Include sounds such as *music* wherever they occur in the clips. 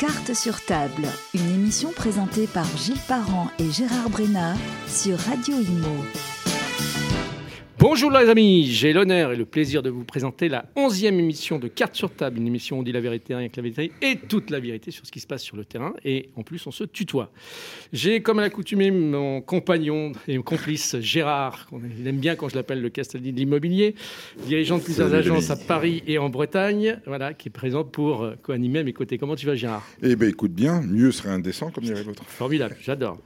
Carte sur table, une émission présentée par Gilles Parent et Gérard Brenna sur Radio Imo. Bonjour les amis, j'ai l'honneur et le plaisir de vous présenter la onzième émission de Carte sur table, une émission où on dit la vérité, rien que la vérité et toute la vérité sur ce qui se passe sur le terrain et en plus on se tutoie. J'ai comme à l'accoutumée mon compagnon et mon complice Gérard, il aime bien quand je l'appelle le Castaldi de l'immobilier, dirigeant de plusieurs agences à Paris et en Bretagne, voilà, qui est présent pour euh, co-animer à mes côtés. Comment tu vas Gérard? Eh bien écoute bien, mieux serait indécent comme dirait l'autre. Formidable, j'adore.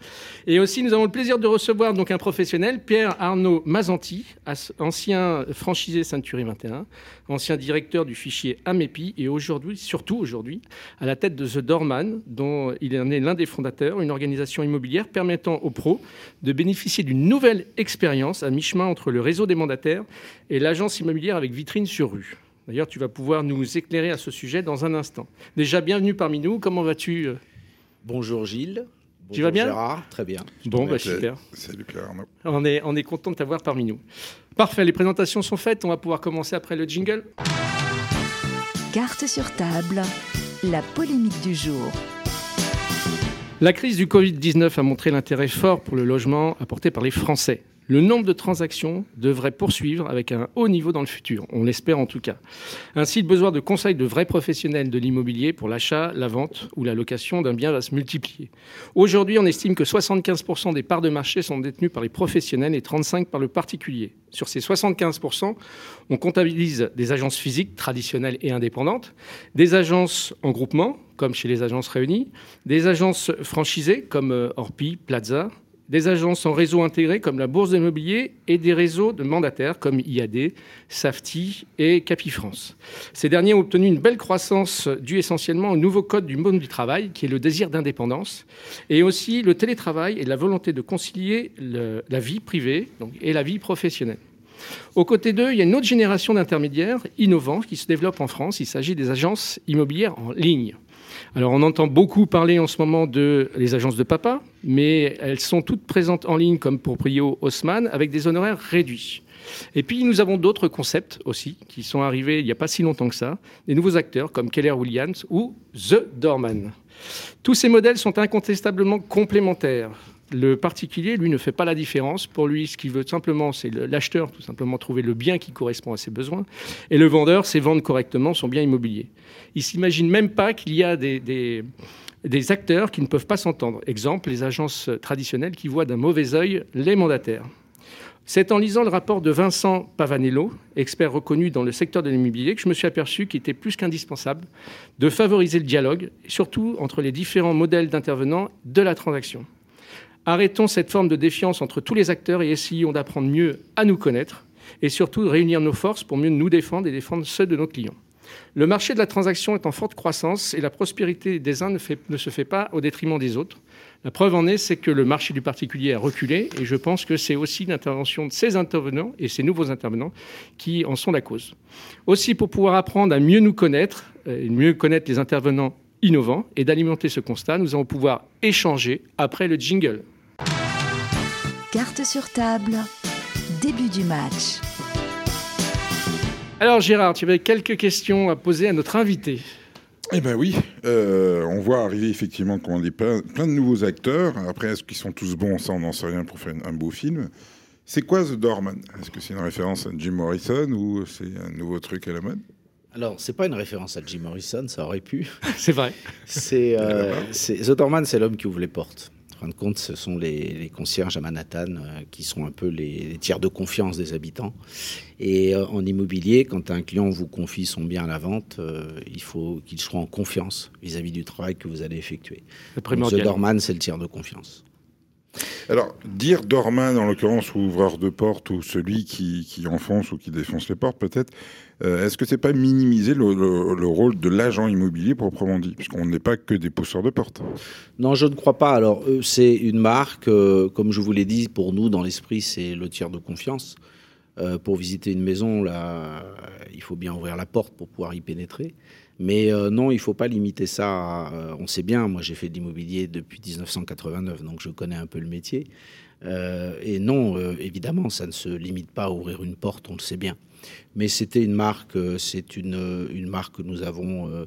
Et aussi nous avons le plaisir de recevoir donc un professionnel, Pierre Arnaud Mazanti, ancien franchisé Century 21, ancien directeur du fichier AMEPI et aujourd'hui, surtout aujourd'hui, à la tête de The Doorman, dont il en est l'un des fondateurs, une organisation immobilière permettant aux pros de bénéficier d'une nouvelle expérience à mi-chemin entre le réseau des mandataires et l'agence immobilière avec vitrine sur rue. D'ailleurs, tu vas pouvoir nous éclairer à ce sujet dans un instant. Déjà, bienvenue parmi nous. Comment vas-tu euh? Bonjour Gilles. Tu vas bien Gérard, très bien. Bon, bah, super. Salut Pierre Arnaud. On est, on est content de t'avoir parmi nous. Parfait, les présentations sont faites. On va pouvoir commencer après le jingle. Carte sur table, la polémique du jour. La crise du Covid-19 a montré l'intérêt fort pour le logement apporté par les Français. Le nombre de transactions devrait poursuivre avec un haut niveau dans le futur, on l'espère en tout cas. Ainsi, le besoin de conseils de vrais professionnels de l'immobilier pour l'achat, la vente ou la location d'un bien va se multiplier. Aujourd'hui, on estime que 75% des parts de marché sont détenues par les professionnels et 35% par le particulier. Sur ces 75%, on comptabilise des agences physiques traditionnelles et indépendantes, des agences en groupement, comme chez les agences réunies, des agences franchisées comme euh, Orpi, Plaza, des agences en réseau intégré comme la Bourse de l'immobilier et des réseaux de mandataires comme IAD, Safety et Capifrance. Ces derniers ont obtenu une belle croissance due essentiellement au nouveau code du monde du travail, qui est le désir d'indépendance, et aussi le télétravail et la volonté de concilier la vie privée et la vie professionnelle. Aux côtés d'eux, il y a une autre génération d'intermédiaires innovants qui se développe en France. Il s'agit des agences immobilières en ligne. Alors on entend beaucoup parler en ce moment de les agences de papa, mais elles sont toutes présentes en ligne comme pour Prio Haussmann avec des honoraires réduits. Et puis nous avons d'autres concepts aussi qui sont arrivés il n'y a pas si longtemps que ça, des nouveaux acteurs comme Keller Williams ou The Doorman. Tous ces modèles sont incontestablement complémentaires. Le particulier, lui, ne fait pas la différence. Pour lui, ce qu'il veut simplement, c'est l'acheteur, tout simplement trouver le bien qui correspond à ses besoins. Et le vendeur, c'est vendre correctement son bien immobilier. Il s'imagine même pas qu'il y a des, des, des, acteurs qui ne peuvent pas s'entendre. Exemple, les agences traditionnelles qui voient d'un mauvais œil les mandataires. C'est en lisant le rapport de Vincent Pavanello, expert reconnu dans le secteur de l'immobilier, que je me suis aperçu qu'il était plus qu'indispensable de favoriser le dialogue, surtout entre les différents modèles d'intervenants de la transaction. Arrêtons cette forme de défiance entre tous les acteurs et essayons d'apprendre mieux à nous connaître et surtout de réunir nos forces pour mieux nous défendre et défendre ceux de nos clients. Le marché de la transaction est en forte croissance et la prospérité des uns ne, se fait pas au détriment des autres. La preuve en est, c'est que le marché du particulier a reculé et je pense que c'est aussi l'intervention de ces intervenants et ces nouveaux intervenants qui en sont la cause. Aussi, pour pouvoir apprendre à mieux nous connaître et mieux connaître les intervenants innovants et d'alimenter ce constat, nous allons pouvoir échanger après le jingle. Carte sur table, début du match. Alors Gérard, tu avais quelques questions à poser à notre invité. Eh bien oui, euh, on voit arriver effectivement qu'on a plein, plein, de nouveaux acteurs. Après, est-ce qu'ils sont tous bons? Ça, on n'en sait rien pour faire un beau film. C'est quoi The Doorman? Est-ce que c'est une référence à Jim Morrison ou c'est un nouveau truc à la mode? Alors, c'est pas une référence à Jim Morrison, ça aurait pu. *laughs* c'est vrai. C'est euh, The Doorman, c'est l'homme qui ouvre les portes. En fin de compte, ce sont les, les concierges à Manhattan euh, qui sont un peu les, les, tiers de confiance des habitants. Et euh, en immobilier, quand un client vous confie son bien à la vente, euh, il faut qu'il soit en confiance vis-à-vis -vis du travail que vous allez effectuer. Donc, The Doorman, c'est le tiers de confiance. Alors, dire doorman, en l'occurrence, ou ouvreur de porte, ou celui qui, qui, enfonce ou qui défonce les portes, peut-être, euh, est-ce que c'est pas minimiser le, le, le rôle de l'agent immobilier proprement dit Puisqu'on n'est pas que des pousseurs de porte. Non, je ne crois pas. Alors, euh, c'est une marque, euh, comme je vous l'ai dit, pour nous, dans l'esprit, c'est le tiers de confiance. Pour visiter une maison, là, il faut bien ouvrir la porte pour pouvoir y pénétrer. Mais euh, non, il ne faut pas limiter ça. À, euh, on sait bien, moi j'ai fait de l'immobilier depuis 1989, donc je connais un peu le métier. Euh, et non, euh, évidemment, ça ne se limite pas à ouvrir une porte, on le sait bien. Mais c'était une marque, c'est une, une marque que nous avons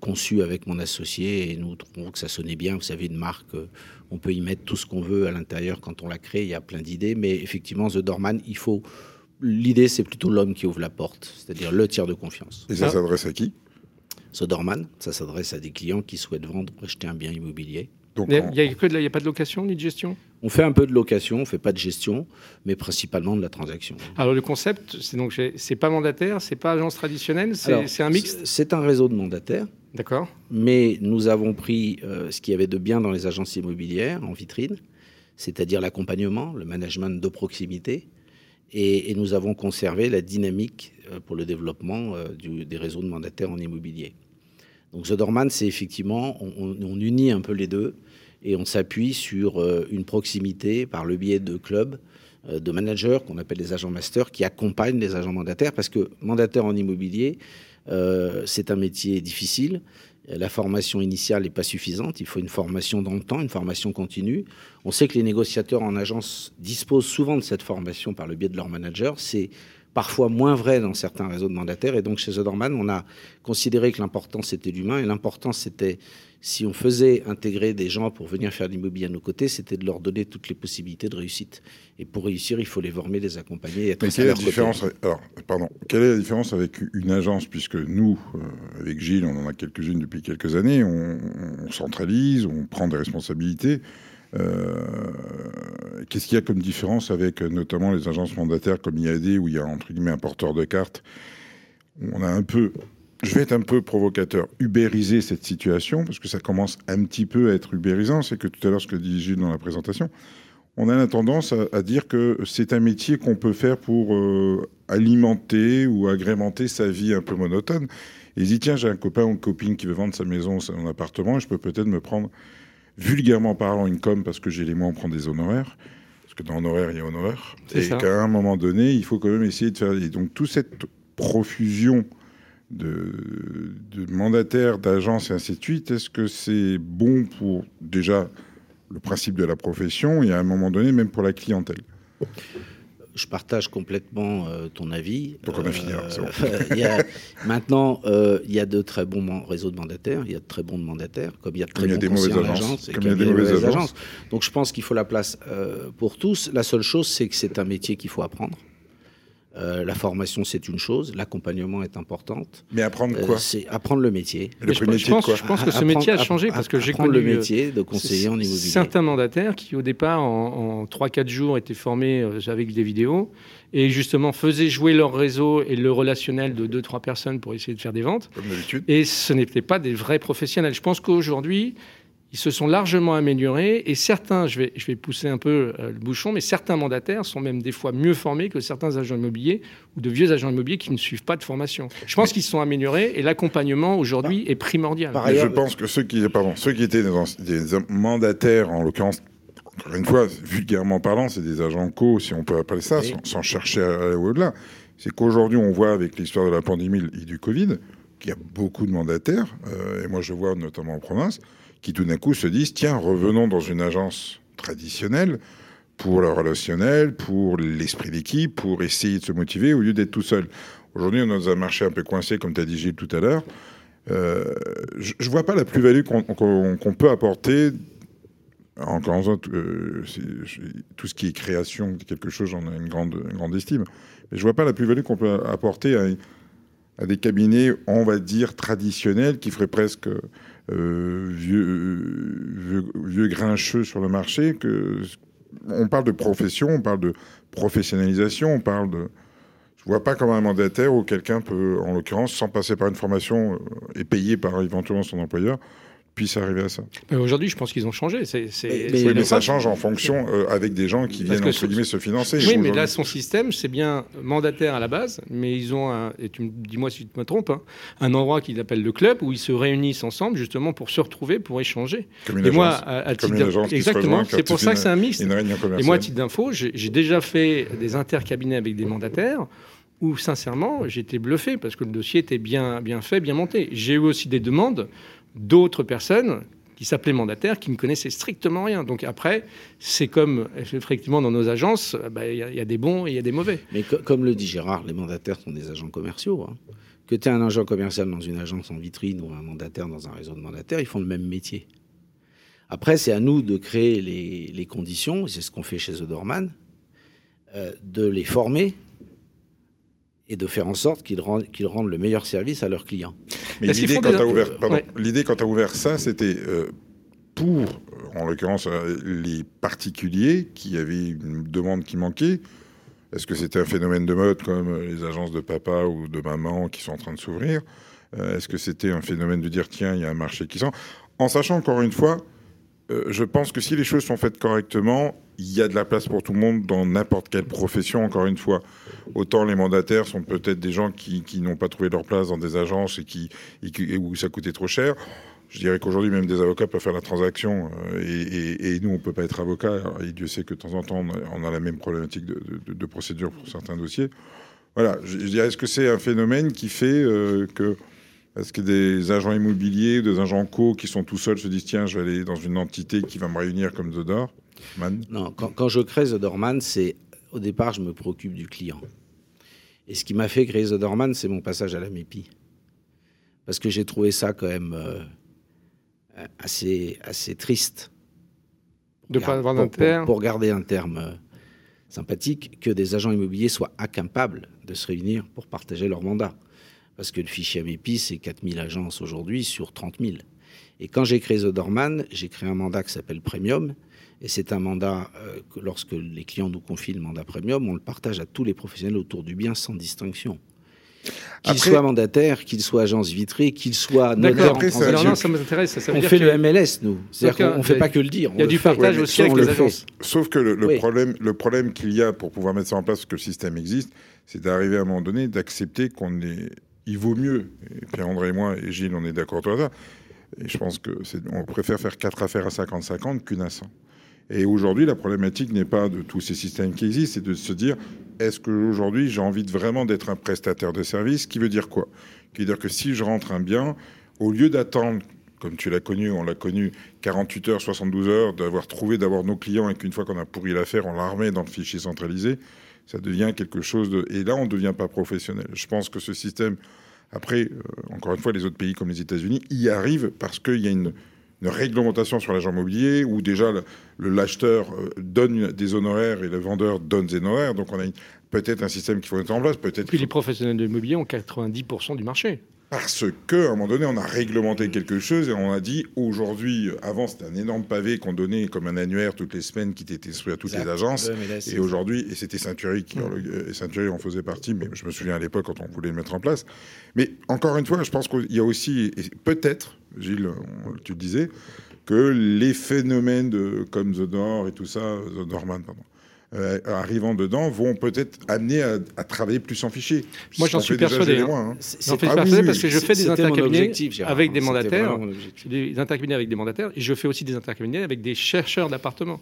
conçu avec mon associé et nous trouvons que ça sonnait bien. Vous savez, une marque, on peut y mettre tout ce qu'on veut à l'intérieur quand on la crée. Il y a plein d'idées, mais effectivement, The Dorman, il faut. L'idée, c'est plutôt l'homme qui ouvre la porte, c'est-à-dire le tiers de confiance. Et ça s'adresse à qui? The Dorman, ça s'adresse à des clients qui souhaitent vendre ou acheter un bien immobilier. Donc, il n'y a, a, pas de location ni de gestion? On fait un peu de location, on ne fait pas de gestion, mais principalement de la transaction. Alors le concept, c'est donc c'est pas mandataire, c'est pas agence traditionnelle, c'est un mix C'est un réseau de mandataires. D'accord. Mais nous avons pris euh, ce qu'il y avait de bien dans les agences immobilières en vitrine, c'est-à-dire l'accompagnement, le management de proximité, et, nous avons conservé la dynamique euh, pour le développement euh, des réseaux de mandataires en immobilier. Donc The Dorman, c'est effectivement, on, on, unit un peu les deux et on s'appuie sur euh, une proximité par le biais de clubs, euh, de managers qu'on appelle les agents masters qui accompagnent les agents mandataires parce que mandataire en immobilier, euh, c'est un métier difficile. La formation initiale n'est pas suffisante. Il faut une formation dans le temps, une formation continue. On sait que les négociateurs en agence disposent souvent de cette formation par le biais de leur manager. C'est parfois moins vrai dans certains réseaux de mandataires. Et donc chez Zodorman, on a considéré que l'important c'était l'humain et l'important c'était si on faisait intégrer des gens pour venir faire l'immobilier à nos côtés, c'était de leur donner toutes les possibilités de réussite. Et pour réussir, il faut les former, les accompagner. Et être Mais quelle est, la différence, alors, pardon, quelle est la différence avec une agence? Puisque nous, euh, avec Gilles, on en a quelques-unes depuis quelques années, on, centralise, on prend des responsabilités. Euh, qu'est-ce qu'il y a comme différence avec euh, notamment les agences mandataires comme IAD, où il y a entre guillemets un porteur de cartes? On a un peu je vais être un peu provocateur, ubériser cette situation, parce que ça commence un petit peu à être ubérisant. C'est que tout à l'heure, ce que dit Gilles dans la présentation, on a la tendance à, dire que c'est un métier qu'on peut faire pour euh, alimenter ou agrémenter sa vie un peu monotone. Et il dit, tiens, j'ai un copain ou une copine qui veut vendre sa maison ou son appartement, je peux peut-être me prendre, vulgairement parlant, une com parce que j'ai les moyens de prendre des honoraires. Parce que dans honoraire, il y a honoraire. Et qu'à un moment donné, il faut quand même essayer de faire... Et donc, toute cette profusion de, mandataires, d'agences et ainsi de suite, est-ce que c'est bon pour déjà le principe de la profession et à un moment donné même pour la clientèle? Je partage complètement euh, ton avis. Donc on a fini. *laughs* Euh, maintenant, euh, il y a de très bons réseaux de mandataires, il y a de très bons mandataires, comme il y a de très bons agences. comme il y a des, mauvaises, agences. Donc je pense qu'il faut la place pour tous. La seule chose, c'est que c'est un métier qu'il faut apprendre. Euh, la formation, c'est une chose, l'accompagnement est importante. Mais apprendre quoi euh, C'est apprendre le métier. Le je, métier pense, je, pense, que ce métier a changé parce que j'ai connu le euh, métier de conseiller en immobilier. Certains mandataires qui, au départ, en, en 3-4 jours, étaient formés avec des vidéos et justement faisaient jouer leur réseau et le relationnel de 2-3 personnes pour essayer de faire des ventes. Comme d'habitude. Et ce n'étaient pas des vrais professionnels. Je pense qu'aujourd'hui, ils se sont largement améliorés et certains, je vais, je vais pousser un peu euh, le bouchon, mais certains mandataires sont même des fois mieux formés que certains agents immobiliers ou de vieux agents immobiliers qui ne suivent pas de formation. Je pense qu'ils se sont améliorés et l'accompagnement aujourd'hui est primordial. Par je pense que ceux qui, pardon, ceux qui étaient des, mandataires, en l'occurrence, encore une fois, vulgairement parlant, c'est des agents co, si on peut appeler ça, sans, chercher à aller au-delà. C'est qu'aujourd'hui, on voit avec l'histoire de la pandémie et du Covid qu'il y a beaucoup de mandataires, euh, et moi je vois notamment en province, qui tout d'un coup se disent tiens, revenons dans une agence traditionnelle pour le relationnel, pour l'esprit d'équipe, pour essayer de se motiver au lieu d'être tout seul. Aujourd'hui, on est dans un marché un peu coincé, comme tu as dit Gilles tout à l'heure. Euh, je ne vois pas la plus-value qu'on peut apporter. Encore euh, tout ce qui est création de quelque chose, j'en ai une grande, grande estime. Mais je vois pas la plus-value qu'on peut apporter à, à, des cabinets, on va dire, traditionnels, qui feraient presque euh, vieux, vieux, grincheux sur le marché. Que, on parle de profession, on parle de professionnalisation, on parle de. Je vois pas comme un mandataire où quelqu'un peut, en l'occurrence, sans passer par une formation euh, et payé par éventuellement son employeur, puisse arriver à ça. Aujourd'hui, je pense qu'ils ont changé. Oui, mais ça change en fonction euh, avec des gens qui viennent entre guillemets se financer. Oui, mais là, son système, c'est bien mandataire à la base, mais ils ont, un, et tu dis-moi si tu me trompes, hein, un endroit qu'ils appellent le club où ils se réunissent ensemble justement pour se retrouver, pour échanger. Comme une et moi, à, titre exactement, c'est pour ça que c'est un mix. Et moi, à titre d'info, j'ai déjà fait des intercabinets avec des mandataires où sincèrement j'étais bluffé parce que le dossier était bien, bien fait, bien monté. J'ai eu aussi des demandes d'autres personnes qui s'appelaient mandataires, qui ne connaissaient strictement rien. Donc après, c'est comme effectivement dans nos agences, bah, il y, a des bons et il y a des mauvais. Mais comme le dit Gérard, les mandataires sont des agents commerciaux. Hein. Que tu es un agent commercial dans une agence en vitrine ou un mandataire dans un réseau de mandataires, ils font le même métier. Après, c'est à nous de créer les, conditions, c'est ce qu'on fait chez The Dorman, euh, de les former et de faire en sorte qu'ils rendent le meilleur service à leurs clients. Mais l'idée quand tu as ouvert, l'idée quand as ouvert ça, c'était euh, pour, en l'occurrence, euh, les particuliers qui avaient une demande qui manquait. Est-ce que c'était un phénomène de mode comme les agences de papa ou de maman qui sont en train de s'ouvrir? Est-ce que c'était un phénomène de dire tiens, il y a un marché qui sent? En sachant encore une fois euh, je pense que si les choses sont faites correctement, il y a de la place pour tout le monde dans n'importe quelle profession, encore une fois. Autant les mandataires sont peut-être des gens qui, n'ont pas trouvé leur place dans des agences et, qui, où ça coûtait trop cher. Je dirais qu'aujourd'hui, même des avocats peuvent faire la transaction euh, et, nous, on ne peut pas être avocat. Et Dieu sait que de temps en temps, on a, la même problématique de, procédure pour certains dossiers. Voilà, je, dirais, est-ce que c'est un phénomène qui fait euh, que est-ce que des agents immobiliers, des agents co qui sont tout seuls se disent tiens, je vais aller dans une entité qui va me réunir comme Zodor Man Non, quand, je crée Zodorman, c'est au départ, je me préoccupe du client. Et ce qui m'a fait créer Zodorman, c'est mon passage à la MEPI. Parce que j'ai trouvé ça quand même euh, assez, assez triste. De pas avoir un terme pour, garder un terme euh, sympathique, que des agents immobiliers soient incapables de se réunir pour partager leur mandat. Parce que le fichier AMEPI, c'est 4000 agences aujourd'hui sur 30 000. Et quand j'ai créé The Dorman, j'ai créé un mandat qui s'appelle Premium. Et c'est un mandat euh, que lorsque les clients nous confient le mandat Premium, on le partage à tous les professionnels autour du bien sans distinction. Qu'ils soient mandataires, qu'ils soient agence vitrée, qu'ils soient notaires en ça, ça m'intéresse. on fait le MLS, nous. C'est-à-dire qu'on ne fait pas que le dire. Il y a du partage aussi avec les agences. Sauf que le, problème, le problème qu'il y a pour pouvoir mettre ça en place, parce que le système existe, c'est d'arriver à un moment donné d'accepter qu'on est il vaut mieux, et Pierre-André et moi, et Gilles, on est d'accord sur ça, et je pense que on préfère faire quatre affaires à 50-50 qu'une à 100. Et aujourd'hui, la problématique n'est pas de tous ces systèmes qui existent, c'est de se dire est-ce qu'aujourd'hui j'ai envie vraiment d'être un prestataire de service Qui veut dire quoi? Qui veut dire que si je rentre un bien, au lieu d'attendre, comme tu l'as connu, on l'a connu, 48 heures, 72 heures, d'avoir trouvé d'avoir nos clients et qu'une fois qu'on a pourri l'affaire, on la dans le fichier centralisé, ça devient quelque chose de. Et là, on ne devient pas professionnel. Je pense que ce système, après, euh, encore une fois, les autres pays comme les États-Unis y arrivent parce qu'il y a une, réglementation sur l'agent immobilier où déjà le, l'acheteur euh, donne des honoraires et le vendeur donne des honoraires. Donc on a peut-être un système qu'il faut mettre en place. Peut-être. Puis les professionnels de l'immobilier ont 90% du marché. Parce qu'à un moment donné, on a réglementé quelque chose et on a dit aujourd'hui, avant c'était un énorme pavé qu'on donnait comme un annuaire toutes les semaines qui était distribué à toutes les agences. et aujourd'hui, et c'était Ceinturi qui et Ceinturi en faisait partie, mais je me souviens à l'époque quand on voulait le mettre en place. Mais encore une fois, je pense qu'il y a aussi, peut-être, Gilles, tu le disais, que les phénomènes de, comme The Nord et tout ça, The Norman, pardon, euh, arrivant dedans vont peut-être amener à, travailler plus en fichier. Moi, j'en suis persuadé. Hein. Hein. J'en suis persuadé parce que je fais des intercabinets avec des mandataires, des intercabinets avec des mandataires, et je fais aussi des intercabinets avec des chercheurs d'appartements.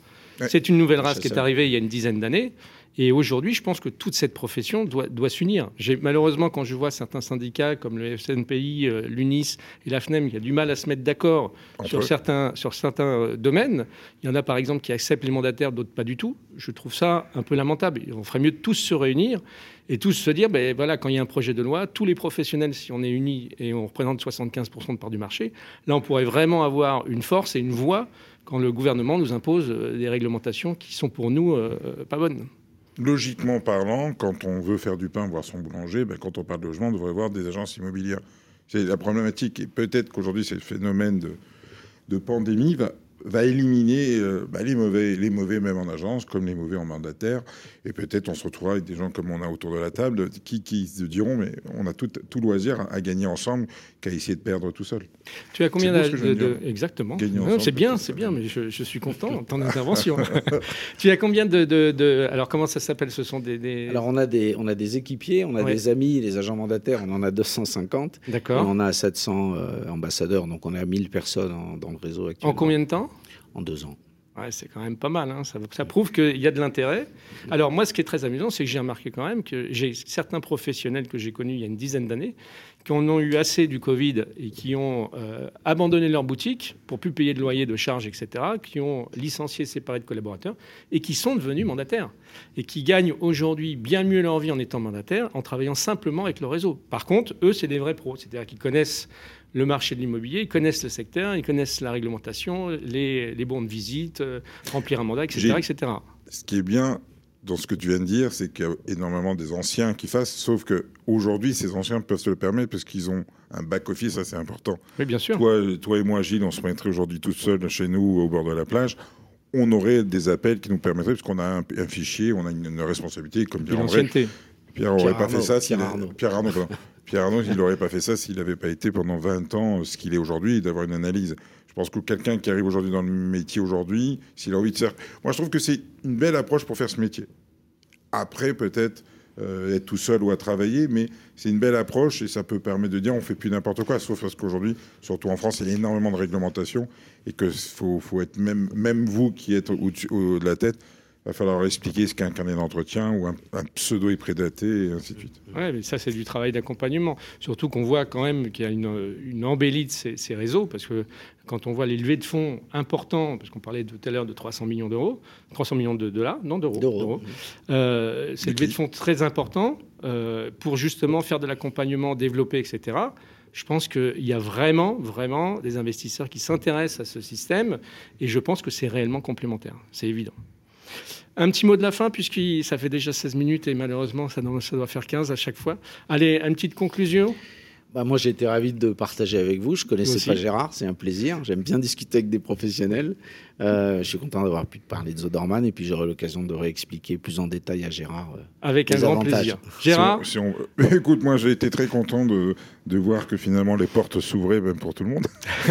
C'est une nouvelle race qui est arrivée il y a une dizaine d'années. Et aujourd'hui, je pense que toute cette profession doit, doit s'unir. Malheureusement, quand je vois certains syndicats comme le FNPI, euh, l'UNIS et la FNEM qui a du mal à se mettre d'accord sur certains, sur certains euh, domaines, il y en a par exemple qui acceptent les mandataires, d'autres pas du tout. Je trouve ça un peu lamentable. On ferait mieux de tous se réunir et tous se dire, ben voilà, quand il y a un projet de loi, tous les professionnels, si on est unis et on représente 75% de part du marché, là, on pourrait vraiment avoir une force et une voix quand le gouvernement nous impose euh, des réglementations qui sont pour nous pas bonnes logiquement parlant, quand on veut faire du pain, voir son boulanger, ben, quand on parle de logement, on devrait voir des agences immobilières. C'est la problématique. Et peut-être qu'aujourd'hui, c'est le phénomène de, de pandémie va va éliminer euh, bah, les mauvais, les mauvais même en agence, comme les mauvais en mandataire. Et peut-être on se retrouvera avec des gens comme on a autour de la table qui, qui se diront mais on a tout, tout loisir à gagner ensemble qu'à essayer de perdre tout seul. Tu as combien de, exactement C'est bien, c'est bien, mais je, suis content *laughs* de ton intervention. *laughs* tu as combien de, alors comment ça s'appelle? Ce sont des, alors on a des on a des équipiers, on a des amis, les agents mandataires, on en a 250. D'accord. On a 700 euh, ambassadeurs, donc on a 1000 personnes dans le réseau actuellement. En combien de temps? Deux ans. C'est quand même pas mal. hein. Ça, ça prouve qu'il y a de l'intérêt. Alors moi, ce qui est très amusant, c'est que j'ai remarqué quand même que j'ai certains professionnels que j'ai connus il y a une dizaine d'années qui en ont eu assez du Covid et qui ont euh, abandonné leur boutique pour plus payer de loyer, de charges, etc., qui ont licencié, séparé de collaborateurs et qui sont devenus mandataires et qui gagnent aujourd'hui bien mieux leur vie en étant mandataires, en travaillant simplement avec le réseau. Par contre, eux, c'est des vrais pros, c'est-à-dire qu'ils connaissent le marché de l'immobilier, ils connaissent le secteur, ils connaissent la réglementation, les, les bons de visite, euh, remplir un mandat, etc., etc. Ce qui est bien dans ce que tu viens de dire, c'est qu'il y a énormément des anciens qui fassent, sauf que aujourd'hui, ces anciens peuvent se le permettre parce qu'ils ont un back-office assez important. Oui, bien sûr. Toi, toi et moi, Gilles, on se mettrait aujourd'hui tout seul chez nous au bord de la plage. On aurait des appels qui nous permettraient, parce qu'on a un, un fichier, on a une, une responsabilité, comme dit André. Pierre n'aurait Pierre pas Arnaud, fait ça Pierre Arnaud. Pierre Arnaud. Pierre Arnaud, il n'aurait pas fait ça s'il n'avait pas été pendant 20 ans euh, ce qu'il est aujourd'hui, d'avoir une analyse. Je pense que quelqu'un qui arrive aujourd'hui dans le métier aujourd'hui, s'il a envie de faire... Moi, je trouve que c'est une belle approche pour faire ce métier. Après, peut-être euh, être tout seul ou à travailler, mais c'est une belle approche et ça peut permettre de dire on fait plus n'importe quoi, sauf parce qu'aujourd'hui, surtout en France, il y a énormément de réglementations et que faut, faut être même, même vous qui êtes au-dessus au- de la tête, va falloir expliquer ce qu'est un carnet d'entretien ou un, un pseudo est prédaté et ainsi de suite. Ouais, mais ça, c'est du travail d'accompagnement. Surtout qu'on voit quand même qu'il y a une, une embellie de ces, ces réseaux, parce que quand on voit les levées de fonds importants, parce qu'on parlait tout à l'heure de 300 millions d'euros, 300 millions de dollars, non d'euros, D'euros. d'euros. Euh, c'est Mais une levée qui- de fonds très important euh, pour justement faire de l'accompagnement, développer, etc. Je pense qu'il y a vraiment, vraiment des investisseurs qui s'intéressent à ce système, et je pense que c'est réellement complémentaire. C'est évident. Un petit mot de la fin, puisque ça fait déjà 16 minutes et malheureusement, ça doit, ça doit faire 15 à chaque fois. Allez, une petite conclusion. Bah, moi, j'ai été ravi de partager avec vous. Je connaissais pas Gérard, c'est un plaisir. J'aime bien discuter avec des professionnels. Euh, je suis content d'avoir pu te parler de Zoderman et puis j'aurai l'occasion de réexpliquer plus en détail à Gérard. euh, Avec un grand avantages. plaisir. Gérard Si on- si *laughs* on- Écoute, moi j'ai été très content de, de voir que finalement les portes s'ouvraient même pour tout le monde. *laughs*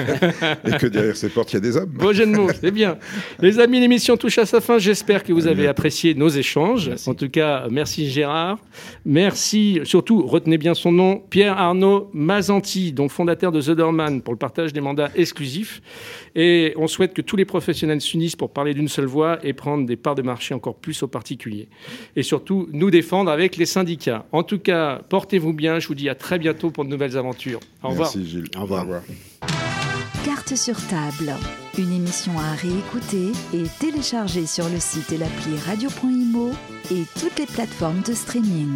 et que derrière ces portes, il y a des hommes. Beau jeu de mots, c'est bien. Les amis, l'émission touche à sa fin. J'espère que vous avez apprécié nos échanges. Merci. En tout cas, merci Gérard. Merci, surtout, retenez bien son nom, Pierre Arnaud Mazanti, donc fondateur de Zoderman pour le partage des mandats exclusifs. Et on souhaite que tous les professionnels s'unissent pour parler d'une seule voix et prendre des parts de marché encore plus aux particuliers. Et surtout, nous défendre avec les syndicats. En tout cas, portez-vous bien. Je vous dis à très bientôt pour de nouvelles aventures. Au revoir. Merci Gilles. Au revoir. Carte sur table, une émission à réécouter et télécharger sur le site et l'appli radio.imo et toutes les plateformes de streaming.